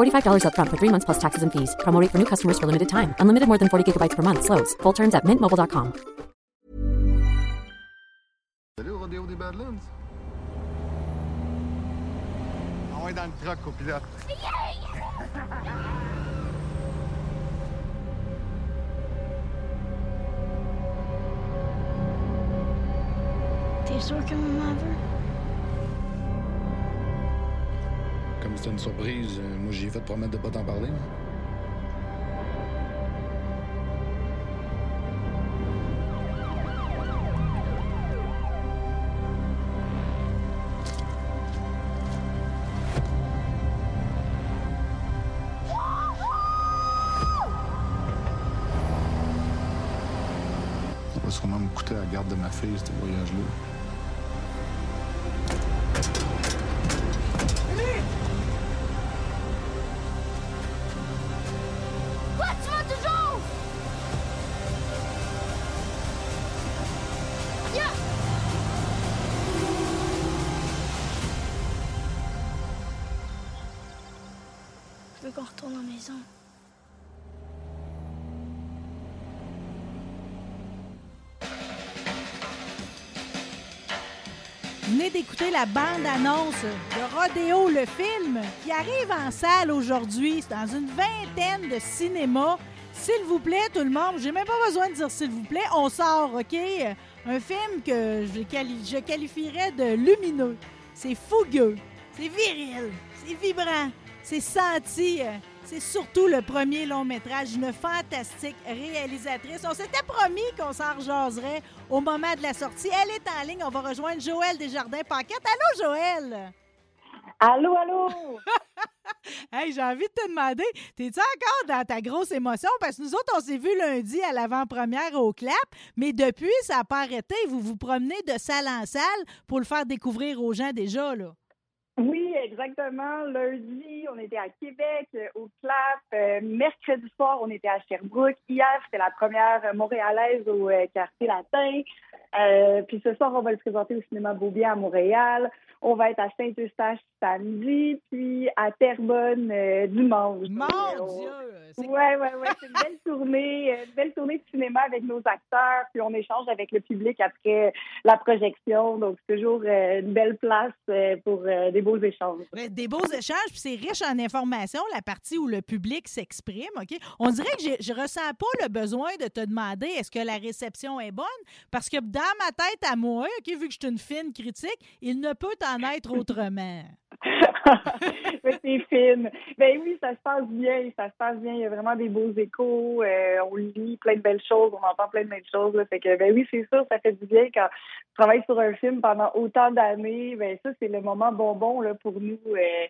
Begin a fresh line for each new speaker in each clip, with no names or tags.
$45 upfront for three months plus taxes and fees. Promo rate for new customers for limited time. Unlimited more than 40 gigabytes per month. Slows. Full terms at mintmobile.com.
Allez au rodéo des Badlands? Ah on est dans le truck au pilote.
T'es sûr que maman veut?
Comme c'était une surprise, euh, moi j'ai fait promettre de pas t'en parler. sûrement me coûter la garde de ma fille, ce voyage-là.
D'écouter la bande-annonce de Rodéo, le film, qui arrive en salle aujourd'hui. Dans une vingtaine de cinémas. S'il vous plaît, tout le monde, j'ai même pas besoin de dire s'il vous plaît, on sort, OK? Un film que je, je qualifierais de lumineux. C'est fougueux, c'est viril, c'est vibrant, c'est senti. C'est surtout le premier long métrage d'une fantastique réalisatrice. On s'était promis qu'on s'en rejaserait au moment de la sortie. Elle est en ligne. On va rejoindre Joël Desjardins-Paquette. Allô, Joël?
Allô, allô?
Hey, j'ai envie de te demander, t'es-tu encore dans ta grosse émotion? Parce que nous autres, on s'est vu lundi à l'avant-première au CLAP, mais depuis, ça n'a pas arrêté. Vous vous promenez de salle en salle pour le faire découvrir aux gens déjà, là.
Oui, exactement. Lundi, on était à Québec, euh, au CLAP. Euh, mercredi soir, on était à Sherbrooke. Hier, c'était la première montréalaise au euh, quartier latin. Euh, puis ce soir, on va le présenter au cinéma Beaubien à Montréal. On va être à Saint-Eustache samedi, puis à Terrebonne euh, dimanche.
Mon Dieu! c'est-
Ouais, ouais, ouais. C'est une belle tournée, une belle tournée de cinéma avec nos acteurs, puis on échange avec le public après la projection. Donc, c'est toujours une belle place pour des beaux échanges.
Des beaux échanges, puis c'est riche en informations, la partie où le public s'exprime, OK? On dirait que je ressens pas le besoin de te demander est-ce que la réception est bonne, parce que dans ma tête à moi, OK, vu que je suis une fine critique, il ne peut en être autrement.
Mais c'est fine. Ben oui, ça se passe bien, ça se passe bien. Il y a vraiment des beaux échos. euh, on lit plein de belles choses, on entend plein de belles choses. là. Fait que, ben oui, c'est sûr, ça fait du bien quand tu travailles sur un film pendant autant d'années. Ben ça, c'est le moment bonbon là, pour nous euh,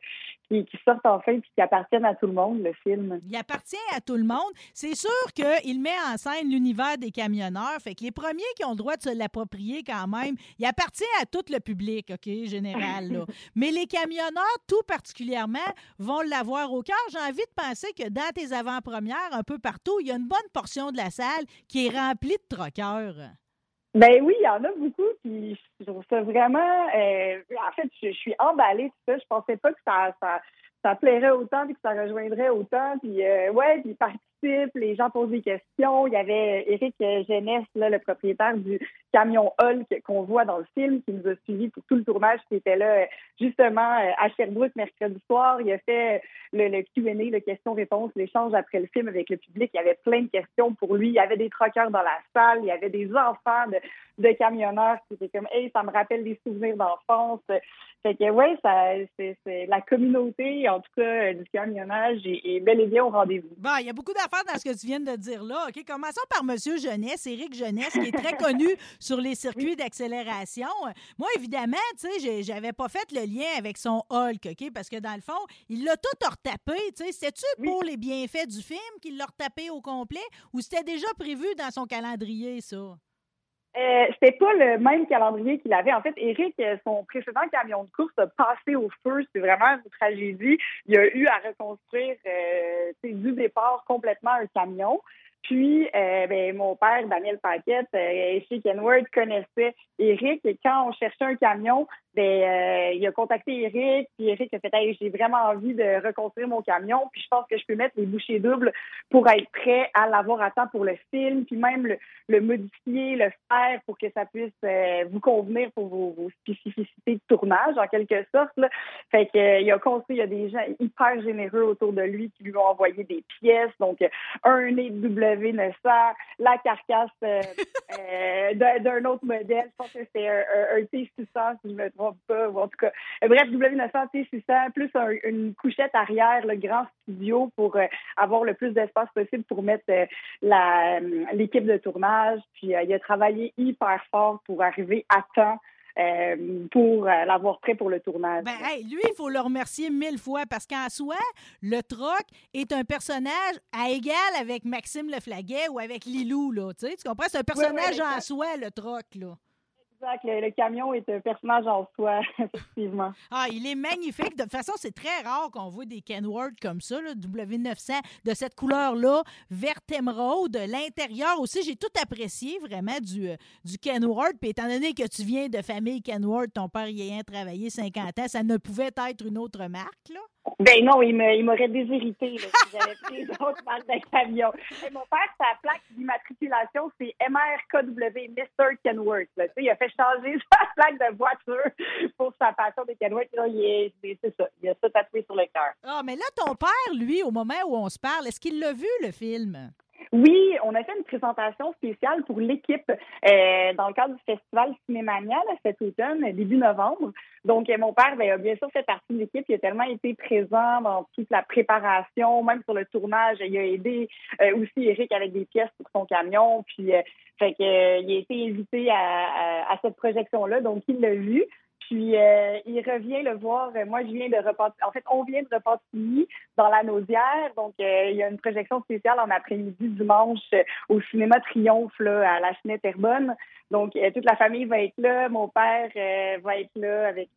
qui, qui sortent enfin puis qui appartiennent à tout le monde, le film.
Il appartient à tout le monde. C'est sûr qu'il met en scène l'univers des camionneurs. Fait que les premiers qui ont le droit de se l'approprier quand même, il appartient à tout le public, OK, général. Là. Mais les camionneurs, tout particulièrement, vont l'avoir au cœur. J'ai envie de penser que dans tes avant-premières, un peu partout, il y a une bonne portion de la salle qui est remplie de troqueurs.
Ben oui, il y en a beaucoup, puis je trouve ça vraiment... euh, en fait, je, suis emballée, tout ça. Je pensais pas que ça, ça, plairait autant, puis que ça rejoindrait autant. Puis euh, ouais, puis les gens posent des questions. Il y avait Éric Jeunesse, là, le propriétaire du camion Hulk qu'on voit dans le film, qui nous a suivis pour tout le tournage, qui était là justement à Sherbrooke mercredi soir. Il a fait le, le Q&A, le question-réponse, l'échange après le film avec le public. Il y avait plein de questions pour lui. Il y avait des troqueurs dans la salle. Il y avait des enfants de, de camionneurs qui étaient comme, hey, ça me rappelle des souvenirs d'enfance. Fait que, ouais, c'est, la communauté, en tout cas, du camionnage est, bel et bien au rendez-vous.
Bon, il y a beaucoup d'affaires dans ce que tu viens de dire là. OK, commençons par Monsieur Jeunesse, Éric Jeunesse, qui est très connu sur les circuits d'accélération. Moi, évidemment, tu sais, j'avais pas fait le lien avec son Hulk, OK, parce que dans le fond, il l'a tout retapé, tu sais. C'était-tu pour les bienfaits du film qu'il l'a retapé au complet ou c'était déjà prévu dans son calendrier, ça?
Euh, c'était pas le même calendrier qu'il avait. En fait, Eric, euh, son précédent camion de course a passé au feu. C'est vraiment une tragédie. Il a eu à reconstruire euh, du départ complètement un camion. Puis, euh, ben, mon père, Daniel Paquette, euh, chez Kenworth, connaissait Eric. Et quand on cherchait un camion, ben, euh, il a contacté Eric. Puis Eric a fait hey, j'ai vraiment envie de reconstruire mon camion. Puis je pense que je peux mettre les bouchées doubles pour être prêt à l'avoir à temps pour le film. Puis même le, modifier, le faire pour que ça puisse vous convenir pour vos, spécificités de tournage, en quelque sorte. Là. Fait que, il a construit, il y a des gens hyper généreux autour de lui qui lui ont envoyé des pièces. Donc, un nez double W900, la carcasse euh, euh, d'un autre modèle. Je pense que c'est un, T600, si je ne me trompe pas. en tout cas, euh, bref, W900, T600, plus une couchette arrière, le grand studio pour avoir le plus d'espace possible pour mettre l'équipe de tournage. Puis, il a travaillé hyper fort pour arriver à temps euh, pour euh, l'avoir prêt pour le tournage.
Ben, lui, il faut le remercier mille fois parce qu'en soi, le troc est un personnage à égal avec Maxime Leflaguet ou avec Lilou. Là, tu comprends? C'est un personnage en soi, le troc. Là.
Le, camion est un personnage en soi, effectivement.
Ah, il est magnifique. De toute façon, c'est très rare qu'on voit des Kenworth comme ça, là, W900, de cette couleur-là, vert émeraude. L'intérieur aussi, j'ai tout apprécié vraiment du, euh, du Kenworth. Puis étant donné que tu viens de famille Kenworth, ton père y a travaillé 50 ans, ça ne pouvait être une autre marque, là?
Ben non, il m'aurait déshérité si j'avais pris d'autres marques de camion. Et mon père, sa plaque d'immatriculation, c'est MRKW, Mr. Kenworth. Il a fait changer sa plaque de voiture pour sa passion des Kenworth. C'est ça, il a ça tatoué sur le cœur.
Ah, mais là, ton père, lui, au moment où on se parle, est-ce qu'il l'a vu, le film?
Oui, on a fait une présentation spéciale pour l'équipe euh, dans le cadre du festival Cinémania cet automne, début novembre. Donc, euh, mon père ben, a bien sûr fait partie de l'équipe. Il a tellement été présent dans toute la préparation, même sur le tournage. Il a aidé euh, aussi Eric avec des pièces pour son camion. Puis, fait que, il a été invité à, à cette projection-là. Donc, il l'a vu. Puis euh, il revient le voir. Moi, je viens de repartir. En fait, on vient de repartir dans la Naudière. Donc, euh, il y a une projection spéciale en après-midi dimanche euh, au cinéma Triomphe là, à la Chenette Herbonne. Donc, toute la famille va être là. Mon père va être là avec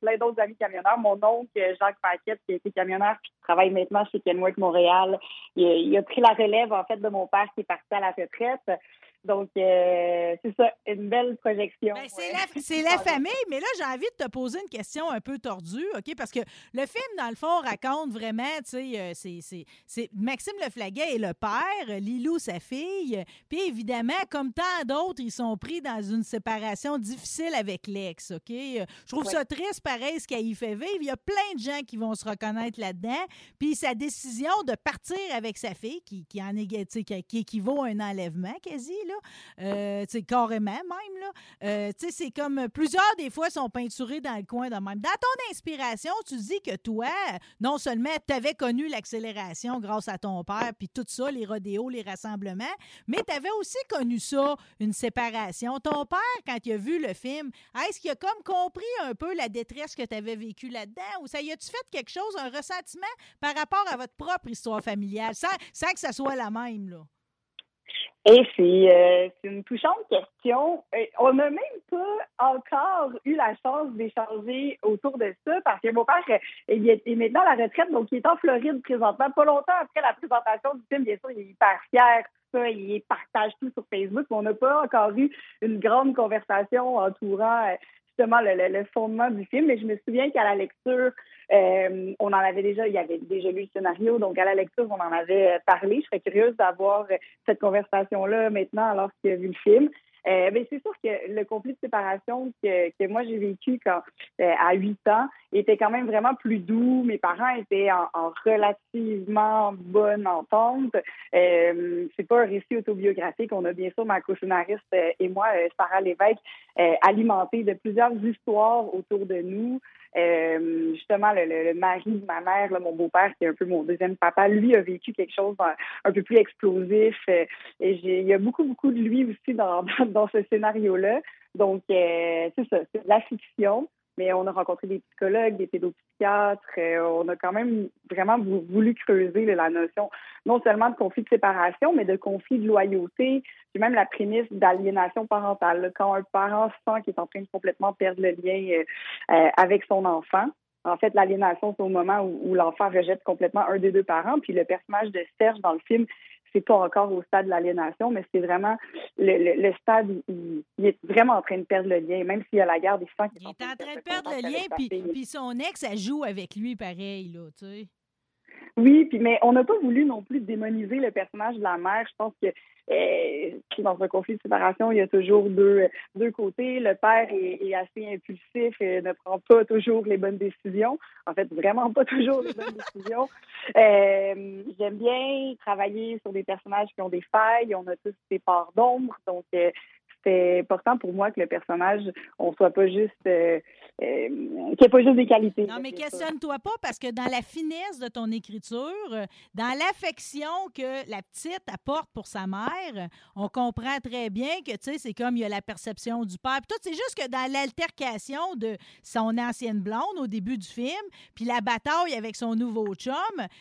plein d'autres amis camionneurs. Mon oncle, Jacques Paquette, qui a été camionneur puis qui travaille maintenant chez Kenworth Montréal, il, a pris la relève, en fait, de mon père qui est parti à la retraite. Donc, euh, c'est ça, une belle projection.
Ben, c'est la, famille, mais là, j'ai envie de te poser une question un peu tordue, OK? Parce que le film, dans le fond, raconte vraiment, tu sais, euh, c'est Maxime Leflaguet et le père, Lilou, sa fille. Puis évidemment, comme tant d'autres, ils sont pris dans une séparation difficile avec l'ex, OK? Je trouve ça triste, pareil, ce qu'il fait vivre. Il y a plein de gens qui vont se reconnaître là-dedans. Puis sa décision de partir avec sa fille, qui, qui, en est, qui équivaut à un enlèvement quasi, là. C'est euh, carrément même. Euh, c'est comme plusieurs des fois sont peinturés dans le coin de même. Dans ton inspiration, tu dis que toi, non seulement tu avais connu l'accélération grâce à ton père, puis tout ça, les rodéos, les rassemblements, mais tu avais aussi connu ça, une séparation. Ton père, quand il a vu le film, est-ce qu'il a comme compris un peu la détresse que tu avais vécue là-dedans ou ça y a-tu fait quelque chose, un ressentiment par rapport à votre propre histoire familiale, sans, que ça soit la même?
Et euh, c'est une touchante question. on n'a même pas encore eu la chance d'échanger autour de ça parce que mon père il est, maintenant à la retraite, donc il est en Floride présentement. Pas longtemps après la présentation du film, bien sûr, il est hyper fier. Ça, il partage tout sur Facebook. Mais on n'a pas encore eu une grande conversation entourant le, fondement du film. Mais je me souviens qu'à la lecture, euh, on en avait déjà, il y avait déjà lu le scénario, donc à la lecture, on en avait parlé. Je serais curieuse d'avoir cette conversation-là maintenant alors qu'il a vu le film. Euh, c'est sûr que le conflit de séparation que, que moi j'ai vécu quand euh, à 8 ans était quand même vraiment plus doux. Mes parents étaient en, relativement bonne entente. Euh, c'est pas un récit autobiographique. On a bien sûr ma co-scénariste euh, et moi, Sarah Lévesque, alimenté de plusieurs histoires autour de nous. Euh, justement, le, mari de ma mère, mon beau-père, qui est un peu mon deuxième papa, lui a vécu quelque chose un, peu plus explosif. Euh, et il y a beaucoup, beaucoup de lui aussi dans, dans ce scénario-là. Donc, euh, c'est ça, c'est de la fiction mais on a rencontré des psychologues, des pédopsychiatres. Euh, on a quand même vraiment voulu creuser la notion non seulement de conflit de séparation, mais de conflit de loyauté, puis même la prémisse d'aliénation parentale. Quand un parent sent qu'il est en train de complètement perdre le lien euh, euh, avec son enfant, en fait, l'aliénation, c'est au moment où, où l'enfant rejette complètement un des deux parents. Puis le personnage de Serge dans le film c'est pas encore au stade de l'aliénation, mais c'est vraiment le, stade où il, est vraiment en train de perdre le lien, même s'il y a la guerre des sangs.
Il est en train de perdre le lien, puis, puis son ex, elle joue avec lui pareil, là, tu sais.
Oui, puis mais on n'a pas voulu non plus démoniser le personnage de la mère. Je pense que euh, dans un conflit de séparation, il y a toujours deux, deux côtés. Le père est, assez impulsif et ne prend pas toujours les bonnes décisions. En fait, vraiment pas toujours les bonnes décisions. Euh, J'aime bien travailler sur des personnages qui ont des failles. On a tous des parts d'ombre. Donc, euh, c'est important pour moi que le personnage, on soit pas juste, euh, euh, qu'il n'y ait pas juste des qualités.
Non, mais questionne-toi pas parce que dans la finesse de ton écriture, dans l'affection que la petite apporte pour sa mère, on comprend très bien que, tu sais, c'est comme il y a la perception du père. Puis tout, c'est juste que dans l'altercation de son ancienne blonde au début du film, puis la bataille avec son nouveau chum,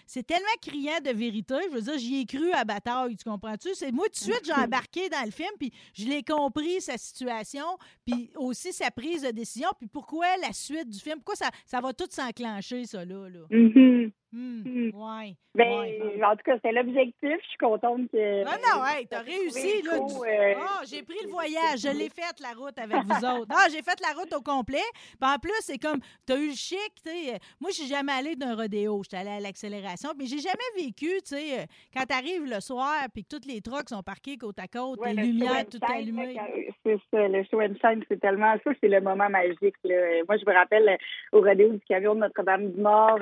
c'est tellement criant de vérité. Je veux dire, j'y ai cru à bataille, tu comprends-tu? C'est moi, tout de suite, j'ai embarqué dans le film, puis je l'ai compris sa situation, puis aussi sa prise de décision, puis pourquoi la suite du film, pourquoi ça, ça va tout s'enclencher, ça, là. là.
Mm-hmm.
Hmm,
hmm.
ouais,
ben, En tout cas, c'est l'objectif. Je suis contente que.
Non, non, hey, t'as réussi. Là, euh, ah, j'ai pris le voyage. Je l'ai fait, la route avec vous autres. Ah, j'ai fait la route au complet. Puis en plus, c'est comme, t'as eu le chic. sais. Moi, je suis jamais allée d'un rodéo. J'étais allée à l'accélération. Mais j'ai jamais vécu, tu sais, euh, quand t'arrives le soir, puis que toutes les trucks sont parqués côte à côte, les lumières toutes allumées.
C'est ça, le show and shine, c'est tellement. Ça, c'est le moment magique. Là. Moi, je me rappelle euh, au rodéo du camion de Notre-Dame-du-Nord,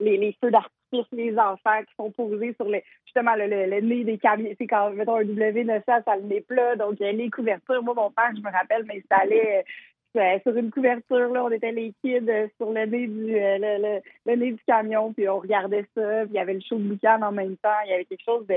les, les feux d'artifice, les enfants qui sont posés sur le, justement le, le, nez des camions. C'est quand, mettons, un W900, ça le nez plat, donc les couvertures. Moi, mon père, je me rappelle, m'installait euh, sur une couverture, là, on était les kids euh, sur le nez du euh, le, le, nez du camion, puis on regardait ça, puis il y avait le show de boucan en même temps, il y avait quelque chose de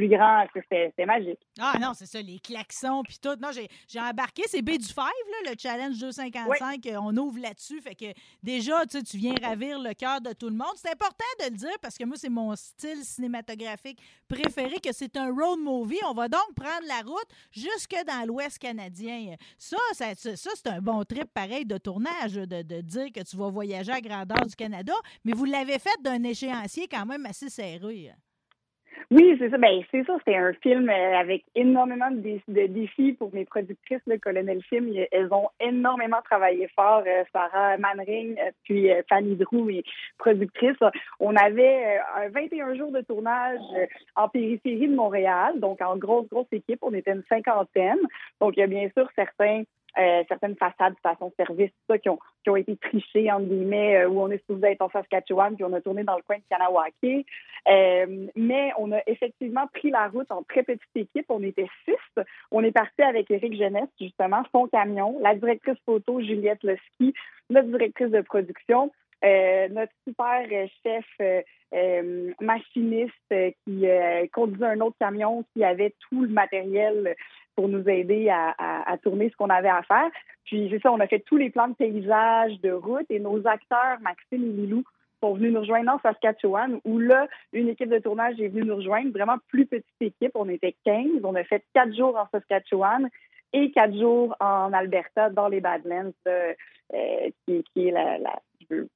plus grand. C'était magique.
Ah non, c'est ça, les klaxons puis tout. Non, j'ai embarqué, c'est B du Five, là, le challenge 255. Euh, on ouvre là-dessus. Fait que déjà, tu tu viens ravir le cœur de tout le monde. C'est important de le dire parce que moi, c'est mon style cinématographique préféré, que c'est un road movie. On va donc prendre la route jusque dans l'Ouest canadien. Ça, ça, ça, c'est un bon trip pareil de tournage, de, de dire que tu vas voyager à grandeur du Canada, mais vous l'avez fait d'un échéancier quand même assez serré.
Oui, c'est ça. Ben, c'est ça. C'est un film euh, avec énormément de, défis pour mes productrices, le Colonel Film. Elles ont énormément travaillé fort. Euh, Sarah Manring, euh, puis Fanny Drew, mes productrices. On avait un 21 jours de tournage en périphérie de Montréal, donc en grosse, grosse équipe. On était une cinquantaine. Donc, il y a bien sûr certains euh, certaines façades, station-service, ça, qui ont, qui ont été trichées, entre guillemets, euh, où on est supposé être en Saskatchewan, puis on a tourné dans le coin de Kanawake. Euh, mais on a effectivement pris la route en très petite équipe. On était six. On est parti avec Éric Jeunesse, justement, son camion, la directrice photo, Juliette Leski, notre directrice de production, euh, notre super chef euh, machiniste qui conduisait un autre camion qui avait tout le matériel pour nous aider à, tourner ce qu'on avait à faire. Puis, c'est ça, on a fait tous les plans de paysage, de route, et nos acteurs, Maxime et Lilou, sont venus nous rejoindre en Saskatchewan, où là, une équipe de tournage est venue nous rejoindre, vraiment plus petite équipe. On était 15. On a fait quatre jours en Saskatchewan et quatre jours en Alberta, dans les Badlands, euh, qui, est la,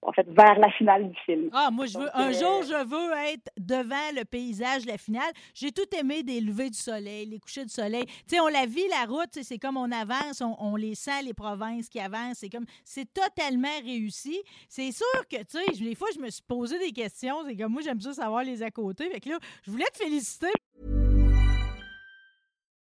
en fait, vers la finale du film.
Ah, moi, je veux,
Donc,
un
euh,
jour, je veux être devant le paysage la finale. J'ai tout aimé des levées du soleil, les couchers du soleil. Tu sais, on la vit, la route, c'est comme on avance, on, on les sent, les provinces qui avancent. C'est comme, c'est totalement réussi. C'est sûr que, tu sais, des fois, je me suis posé des questions. C'est comme, moi, j'aime ça savoir les à côté. Fait que là, je voulais te féliciter.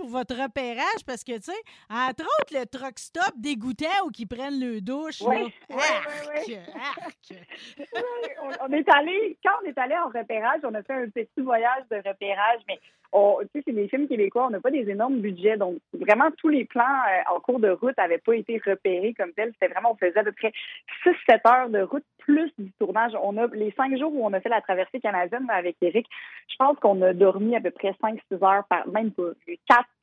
Pour votre repérage parce que, tu sais, entre autres, le truck stop dégoûtant ou qui prennent le douche. Arc.
Ouais, on, on est allé, quand on est allé en repérage, on a fait un petit voyage de repérage, mais tu sais, c'est des films québécois, on n'a pas des énormes budgets, donc vraiment tous les plans euh, en cours de route n'avaient pas été repérés comme tels. C'était vraiment, on faisait à peu près 6-7 heures de route plus du tournage. On a les cinq jours où on a fait la traversée canadienne avec Eric, je pense qu'on a dormi à peu près 5-6 heures par, même pas,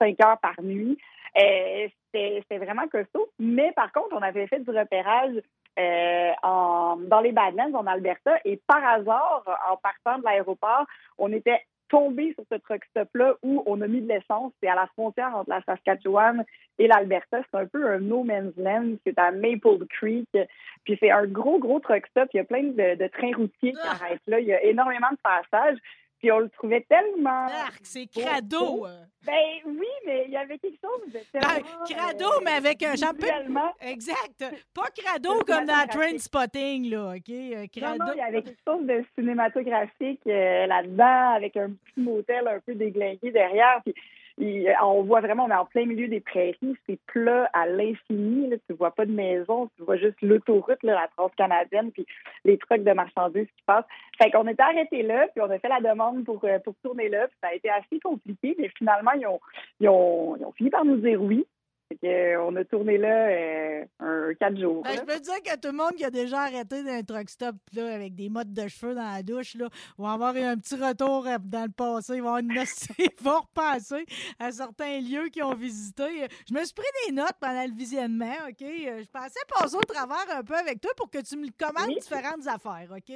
4-5 heures par nuit. Euh, C'était vraiment costaud. Mais par contre, on avait fait du repérage euh, dans les Badlands, en Alberta, et par hasard, en partant de l'aéroport, on était tombé sur ce truck stop-là où on a mis de l'essence. C'est à la frontière entre la Saskatchewan et l'Alberta. C'est un peu un no man's land. C'est à Maple Creek. Puis c'est un gros, gros truck stop. Il y a plein de, de trains routiers qui arrêtent là. Il y a énormément de passages. Puis on le trouvait tellement...
Arc, c'est crado.
beau.
euh.
Ben oui, mais il y avait quelque chose de
Ben,
tellement...
crado,
euh,
mais avec un chapeau. Exact. Pas crado comme dans Train. Spotting, là, OK? Euh,
Non,
crado.
non, il y avait quelque chose de cinématographique euh, là-dedans, avec un petit motel un peu déglingué derrière. Puis, il- on voit vraiment, on est en plein milieu des prairies, c'est plat à l'infini. Tu vois pas de maison, tu vois juste l'autoroute, la transcanadienne, puis les trucks de marchandises qui passent. Fait qu'on était arrêté là, puis on a fait la demande pour, euh, pour tourner là. Puis ça a été assez compliqué, mais finalement, ils ont, ils ont, ils ont fini par nous dire oui. Fait euh, on a tourné là euh, un quatre jours.
Ben, je peux te dire que tout le monde qui a déjà arrêté d'un truck stop là, avec des mottes de cheveux dans la douche là, va avoir eu un petit retour euh, dans le passé. Ils vont, avoir une nostalgie- ils vont repenser à certains lieux qu'ils ont visités. Je me suis pris des notes pendant le visionnement, OK? Je pensais passer au travers un peu avec toi pour que tu me commandes
Oui.
différentes affaires, OK?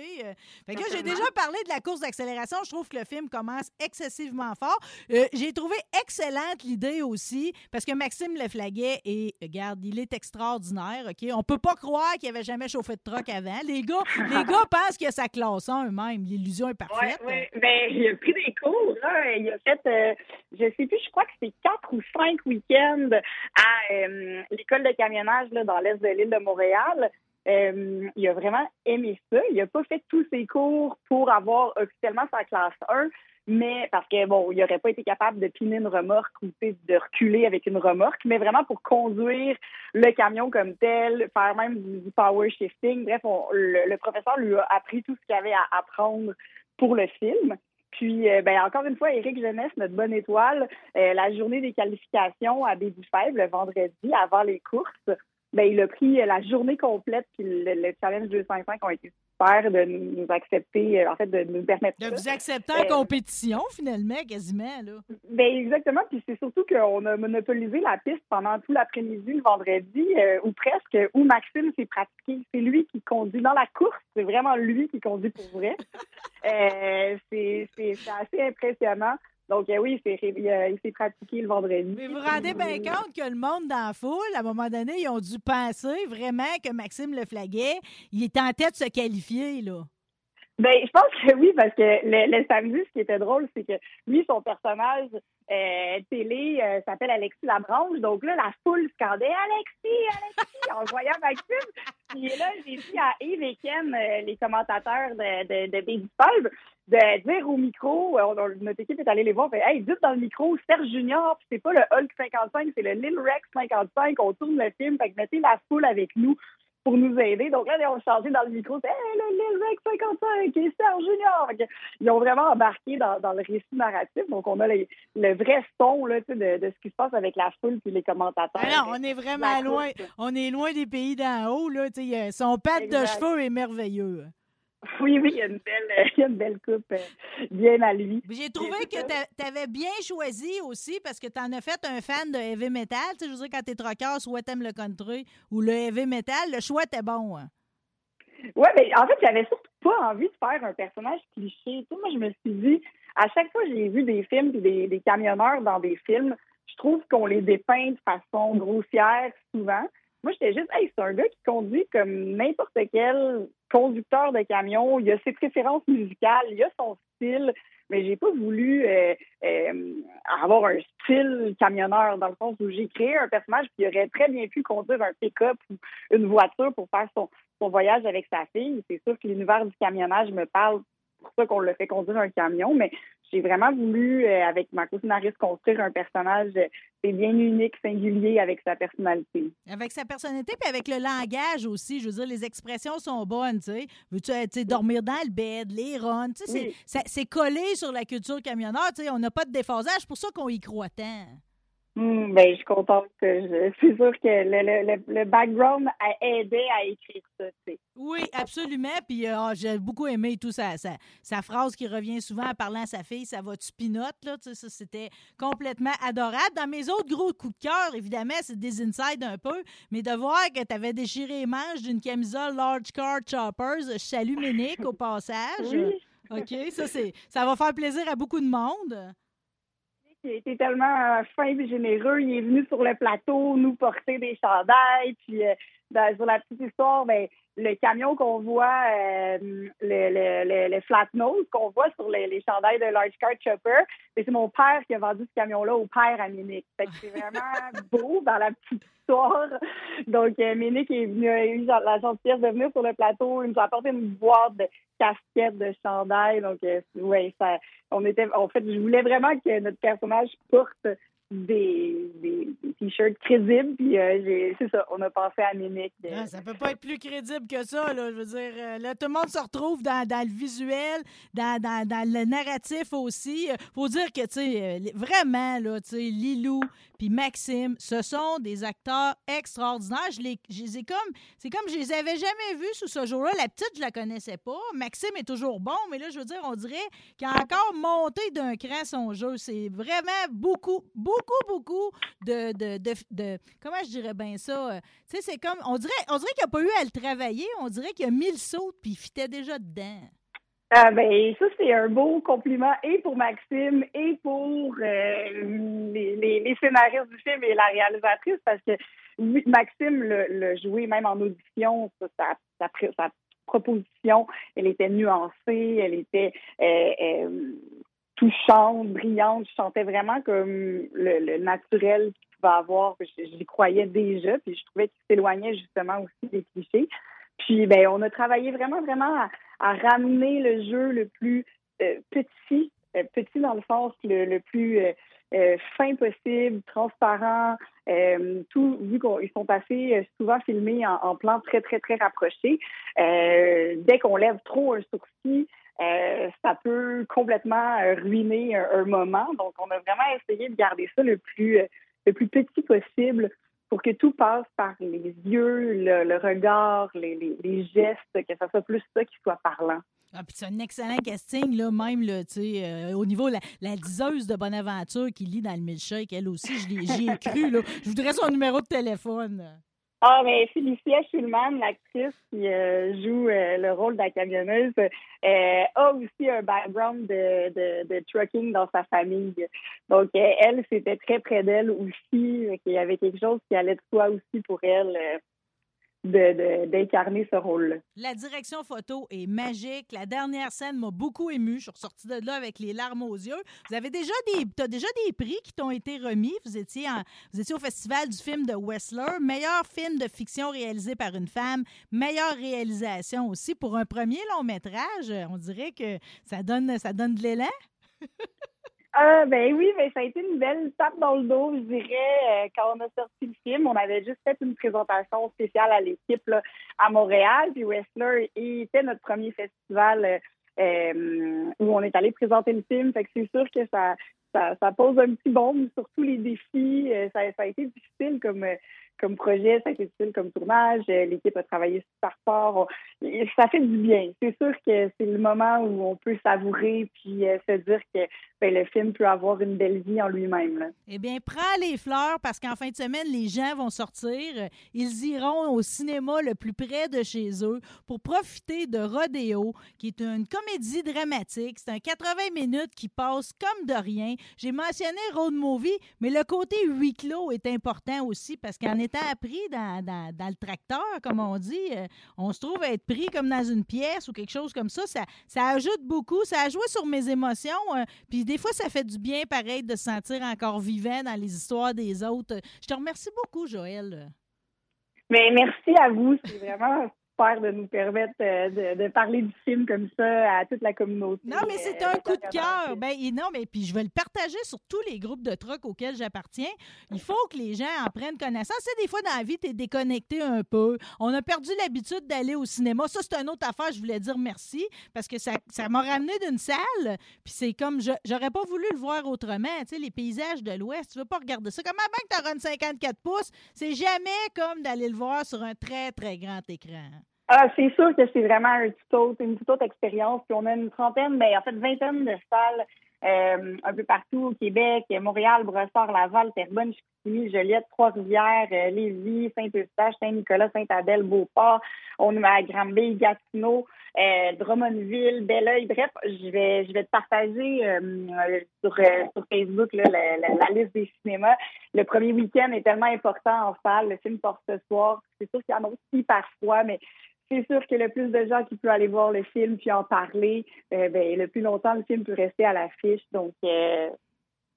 Fait que j'ai déjà parlé de la course d'accélération. Je trouve que le film commence excessivement fort. Euh, j'ai trouvé excellente l'idée aussi, parce que Maxime Est, regarde, il est extraordinaire, OK? On peut pas croire qu'il avait jamais chauffé de truck avant. Les gars, les gars pensent que ça classe en eux-mêmes. L'illusion est parfaite.
oui. Ben, il a pris des cours, là. Il a fait, euh, je sais plus, je crois que c'est quatre ou cinq week-ends à euh, l'école de camionnage là, dans l'est de l'île de Montréal. Euh, il a vraiment aimé ça. Il n'a pas fait tous ses cours pour avoir officiellement sa classe 1, mais parce que bon, il n'aurait pas été capable de piner une remorque ou de reculer avec une remorque, mais vraiment pour conduire le camion comme tel, faire même du, power shifting. Bref, le, professeur lui a appris tout ce qu'il avait à apprendre pour le film. Puis, euh, ben, encore une fois, Éric Jeunesse, notre bonne étoile, euh, la journée des qualifications à Baby Five, le vendredi, avant les courses, ben, il a pris la journée complète, puis le, le challenge 255 ont été super de nous accepter, euh, en fait, de nous permettre
De vous accepter en
Euh,
compétition, finalement, quasiment. Là.
Ben exactement, puis c'est surtout qu'on a monopolisé la piste pendant tout l'après-midi le vendredi, euh, ou presque, où Maxime s'est pratiqué. C'est lui qui conduit dans la course, c'est vraiment lui qui conduit pour vrai. Euh, c'est assez impressionnant. Donc euh, oui, il s'est- il, s'est pratiqué le vendredi.
Mais vous vous rendez bien compte que le monde dans la foule, à un moment donné, ils ont dû penser vraiment que Maxime Leflaguet, il tête de se qualifier, là.
Ben, je pense que oui, parce que le, samedi, ce qui était drôle, c'est que lui, son personnage euh, télé euh, s'appelle Alexis Labranche. Donc là, la foule scandait Alexis, Alexis, en voyant Maxime. Puis là, j'ai dit à Yves et Ken, euh, les commentateurs de, de, Baby Pub, de dire au micro, notre équipe est allée les voir, fait, hey, dites dans le micro Serge Junior, c'est pas le Hulk 55, c'est le Lil Rex 55, on tourne le film, fait que mettez la foule avec nous pour nous aider. Donc là, ils ont changé dans le micro, c'est hey, le Lil Rex 55 et Serge Junior. Ils ont vraiment embarqué dans, dans le récit narratif, donc on a le vrai son là, de, de ce qui se passe avec la foule puis les commentateurs.
Ah non, on est vraiment loin. On est loin des pays d'en haut. Là, euh, son pâte de cheveux est merveilleux.
Oui, oui, il y a une belle, il y a une belle coupe euh, bien à lui.
J'ai trouvé que tu avais bien choisi aussi parce que tu en as fait un fan de heavy metal. Tu sais, je veux dire, quand t'es troqueur, soit t'aimes le country ou le heavy metal, le choix était bon. hein.
Oui, mais en fait, j'avais surtout pas envie de faire un personnage cliché. Sais, moi, je me suis dit, à chaque fois que j'ai vu des films puis des, des camionneurs dans des films, je trouve qu'on les dépeint de façon grossière souvent. Moi, j'étais juste, hey, c'est un gars qui conduit comme n'importe quel conducteur de camion. Il a ses préférences musicales, il a son style, mais j'ai pas voulu euh, euh, avoir un style camionneur dans le sens où j'ai créé un personnage qui aurait très bien pu conduire un pick-up ou une voiture pour faire son, voyage avec sa fille. C'est sûr que l'univers du camionnage me parle pour ça qu'on le fait conduire un camion, mais j'ai vraiment voulu, euh, avec ma co-scénariste, construire un personnage euh, c'est bien unique, singulier avec sa personnalité.
Avec sa personnalité, puis avec le langage aussi. Je veux dire, les expressions sont bonnes, tu sais. Veux-tu euh, dormir dans le bed, les runs, tu sais, c'est-
Oui.
c'est collé sur la culture camionneur, tu sais. On n'a pas de déphasage, c'est pour ça qu'on y croit tant.
Hmm, ben, je suis contente que je. C'est sûr que le, le, le, background a aidé à écrire ça, tu sais.
Oui, absolument. Puis euh, ah, j'ai beaucoup aimé tout ça, sa, sa phrase qui revient souvent en parlant à sa fille, ça va tu pinote, là, ça c'était complètement adorable. Dans mes autres gros coups de cœur, évidemment, c'est des insides un peu, mais de voir que tu avais déchiré les manches d'une camisole Large Car Choppers, je salue Ménic au passage.
Oui.
OK, ça c'est ça va faire plaisir à beaucoup de monde.
Il a été tellement euh, fin et généreux. Il est venu sur le plateau nous porter des chandails. Puis, euh, dans- sur la petite histoire, ben, le camion qu'on voit, euh, le, le, le, le flat nose qu'on voit sur les, les chandails de Large Car Chopper, c'est mon père qui a vendu ce camion-là au père à que c'est vraiment beau dans la petite histoire. Donc, euh, Ménic est venu, a eu la gentillesse de venir sur le plateau. Il nous a apporté une boîte de casquettes, de chandails. Donc, euh, ouais, ça, on était, en fait, je voulais vraiment que notre personnage porte des, des, t-shirts crédibles. Puis, euh, c'est ça, on a pensé à Ménic. euh,
Ah, ça peut pas être plus crédible que ça, là. Je veux dire, euh, là, tout le monde se retrouve dans, dans le visuel, dans, dans, dans le narratif aussi. Faut dire que, tu sais, vraiment, là, tu Lilou puis Maxime, ce sont des acteurs extraordinaires. Je les, je les ai comme, c'est comme je les avais jamais vus sous ce jour-là. La petite, je la connaissais pas. Maxime est toujours bon, mais là, je veux dire, on dirait qu'il a encore monté d'un cran son jeu. C'est vraiment beaucoup, beaucoup, beaucoup de, de, de, de- comment je dirais bien ça? euh, tu sais, c'est comme, on dirait, on dirait qu'il n'a pas eu à le travailler. On dirait qu'il a mis le puis il fitait déjà dedans.
Ah ben ça c'est un beau compliment et pour Maxime et pour euh, les, les, scénaristes du film et la réalisatrice parce que Maxime le, joué même en audition sa proposition elle était nuancée elle était euh, touchante brillante je chantais vraiment comme le, le naturel qu'il pouvait avoir j'y croyais déjà puis je trouvais qu'il s'éloignait justement aussi des clichés puis ben on a travaillé vraiment vraiment à, à ramener le jeu le plus euh, petit, euh, petit dans le sens le, le plus euh, euh, fin possible, transparent. euh, tout vu qu'ils sont assez euh, souvent filmés en, en plan très très très rapproché. Dès qu'on lève trop un sourcil, euh, ça peut complètement euh, ruiner un, moment. Donc, on a vraiment essayé de garder ça le plus euh, le plus petit possible pour que tout passe par les yeux, le, regard, les, gestes, que ça soit plus ça qui soit parlant.
Ah, c'est un excellent casting, là, même, là, au niveau de la, la diseuse de Bonaventure qui lit dans le milkshake, elle aussi, j'y ai cru, là. Je voudrais son numéro de téléphone.
Ah, mais Félicia Schulman, l'actrice qui euh, joue euh, le rôle de la camionneuse, euh, a aussi un background de, de, de trucking dans sa famille. Donc, euh, elle, c'était très près d'elle aussi. Il y avait quelque chose qui allait de soi aussi pour elle. D'incarner ce rôle-là.
La direction photo est magique. La dernière scène m'a beaucoup émue. Je suis ressortie de là avec les larmes aux yeux. Vous avez déjà des, t'as déjà des prix qui t'ont été remis. Vous étiez, en- vous étiez au Festival du film de Whistler. Meilleur film de fiction réalisé par une femme. Meilleure réalisation aussi pour un premier long métrage. On dirait que ça donne, ça donne de l'élan.
Ah, ben oui, mais ça a été une belle tape dans le dos, je dirais, euh, quand on a sorti le film. On avait juste fait une présentation spéciale à l'équipe à Montréal, puis Westler était notre premier festival euh, où on est allé présenter le film. Fait que c'est sûr que ça, ça, pose un petit bombe sur tous les défis. Euh, ça, a été difficile comme, euh, comme projet, ça a été difficile comme tournage. Euh, L'équipe a travaillé super fort. Ça fait du bien. C'est sûr que c'est le moment où on peut savourer puis euh, se dire que ben, le film peut avoir une belle vie en lui-même.
Eh bien, prends les fleurs parce qu'en fin de semaine, les gens vont sortir. Ils iront au cinéma le plus près de chez eux pour profiter de Rodéo, qui est une comédie dramatique. C'est un 80 minutes qui passe comme de rien. J'ai mentionné Road Movie, mais le côté huis clos est important aussi parce qu'en étant pris dans, dans- dans le tracteur, comme on dit, euh, on se trouve à être pris comme dans une pièce ou quelque chose comme ça. Ça, ça ajoute beaucoup. Ça a joué sur mes émotions. euh, puis des fois, ça fait du bien, pareil, de se sentir encore vivant dans les histoires des autres. Je te remercie beaucoup, Joël.
Mais merci à vous. C'est vraiment super de nous permettre euh, de, de parler du film comme ça à toute la communauté.
Non, mais c'est
euh,
un coup de cœur. Ben, et non, mais puis je vais le partager sur tous les groupes de trucks auxquels j'appartiens. Il faut que les gens en prennent connaissance. Sais, des fois, dans la vie, tu es déconnecté un peu. On a perdu l'habitude d'aller au cinéma. Ça, c'est une autre affaire. Je voulais dire merci parce que ça ça m'a ramené d'une salle. Puis c'est comme, j'aurais pas voulu le voir autrement. Tu sais, les paysages de l'Ouest, tu veux pas regarder ça. Comment bien que tu as une 54 pouces, c'est jamais comme d'aller le voir sur un très, très grand écran.
Ah, c'est sûr que c'est vraiment un tout autre, une toute autre expérience. Puis on a une trentaine, mais en fait vingtaine de salles euh, un peu partout au Québec, Montréal, Brossard, Laval, Terrebonne, Chicoutimi, Joliette, Trois-Rivières, euh, Lévis, Saint-Eustache, Saint-Nicolas, Saint-Adèle, Beauport. On est à Granby, Gatineau, euh, Drummondville, Belleuil. Bref, je vais je vais te partager euh, sur, Facebook la- la liste des cinémas. Le premier week-end est tellement important en salle. Le film porte ce soir. C'est sûr qu'il y en a aussi parfois, mais c'est sûr que le plus de gens qui peuvent aller voir le film puis en parler, euh, ben, le plus longtemps le film peut rester à l'affiche. Donc, euh,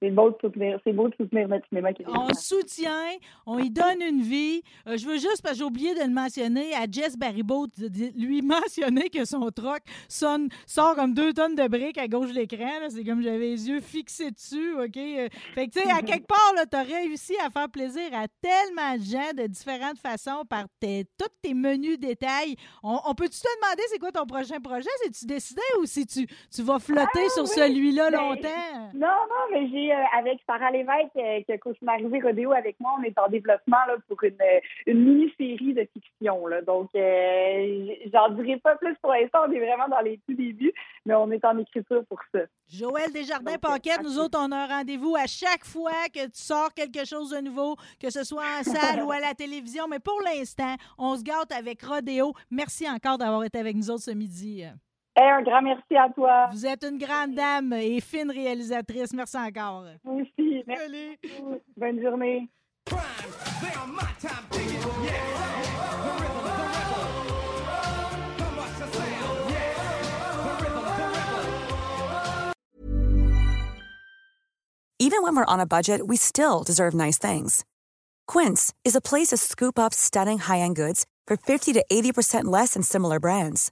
c'est beau de soutenir, c'est beau de soutenir notre cinéma québécois.
On soutient, on y donne une vie. Euh, je veux juste, parce que j'ai oublié de le mentionner, à Jess de lui mentionner que son truck sonne, sort comme deux tonnes de briques à gauche de l'écran. C'est comme j'avais les yeux fixés dessus, OK? Euh, Fait que, tu sais, à quelque part, tu as réussi à faire plaisir à tellement de gens de différentes façons par tes, tous tes menus détails. On, on peut-tu te demander c'est quoi ton prochain projet? Si tu décidé ou si tu, tu vas flotter sur
oui,
celui-là longtemps?
Non, non, mais j'ai, avec Sarah Lévesque, euh, qui a cosmarisé Rodéo avec moi, on est en développement là, pour une, euh, une mini-série de fiction. Là. Donc, euh, j'en dirai pas plus pour l'instant. On est vraiment dans les tout débuts, mais on est en écriture pour ça.
Joël Desjardins-Paquette, nous autres, on a un rendez-vous à chaque fois que tu sors quelque chose de nouveau, que ce soit en salle ou à la télévision. Mais pour l'instant, on se gâte avec Rodéo. Merci encore d'avoir été avec nous autres ce midi.
Eh, un grand merci à toi.
Vous êtes une grande dame et fine réalisatrice. Merci encore.
Vous aussi. Merci. beaucoup. Bonne journée.
Even when we're on a budget, we still deserve nice things. Quince is a place to scoop up stunning high-end goods for 50 to 80% less than similar brands.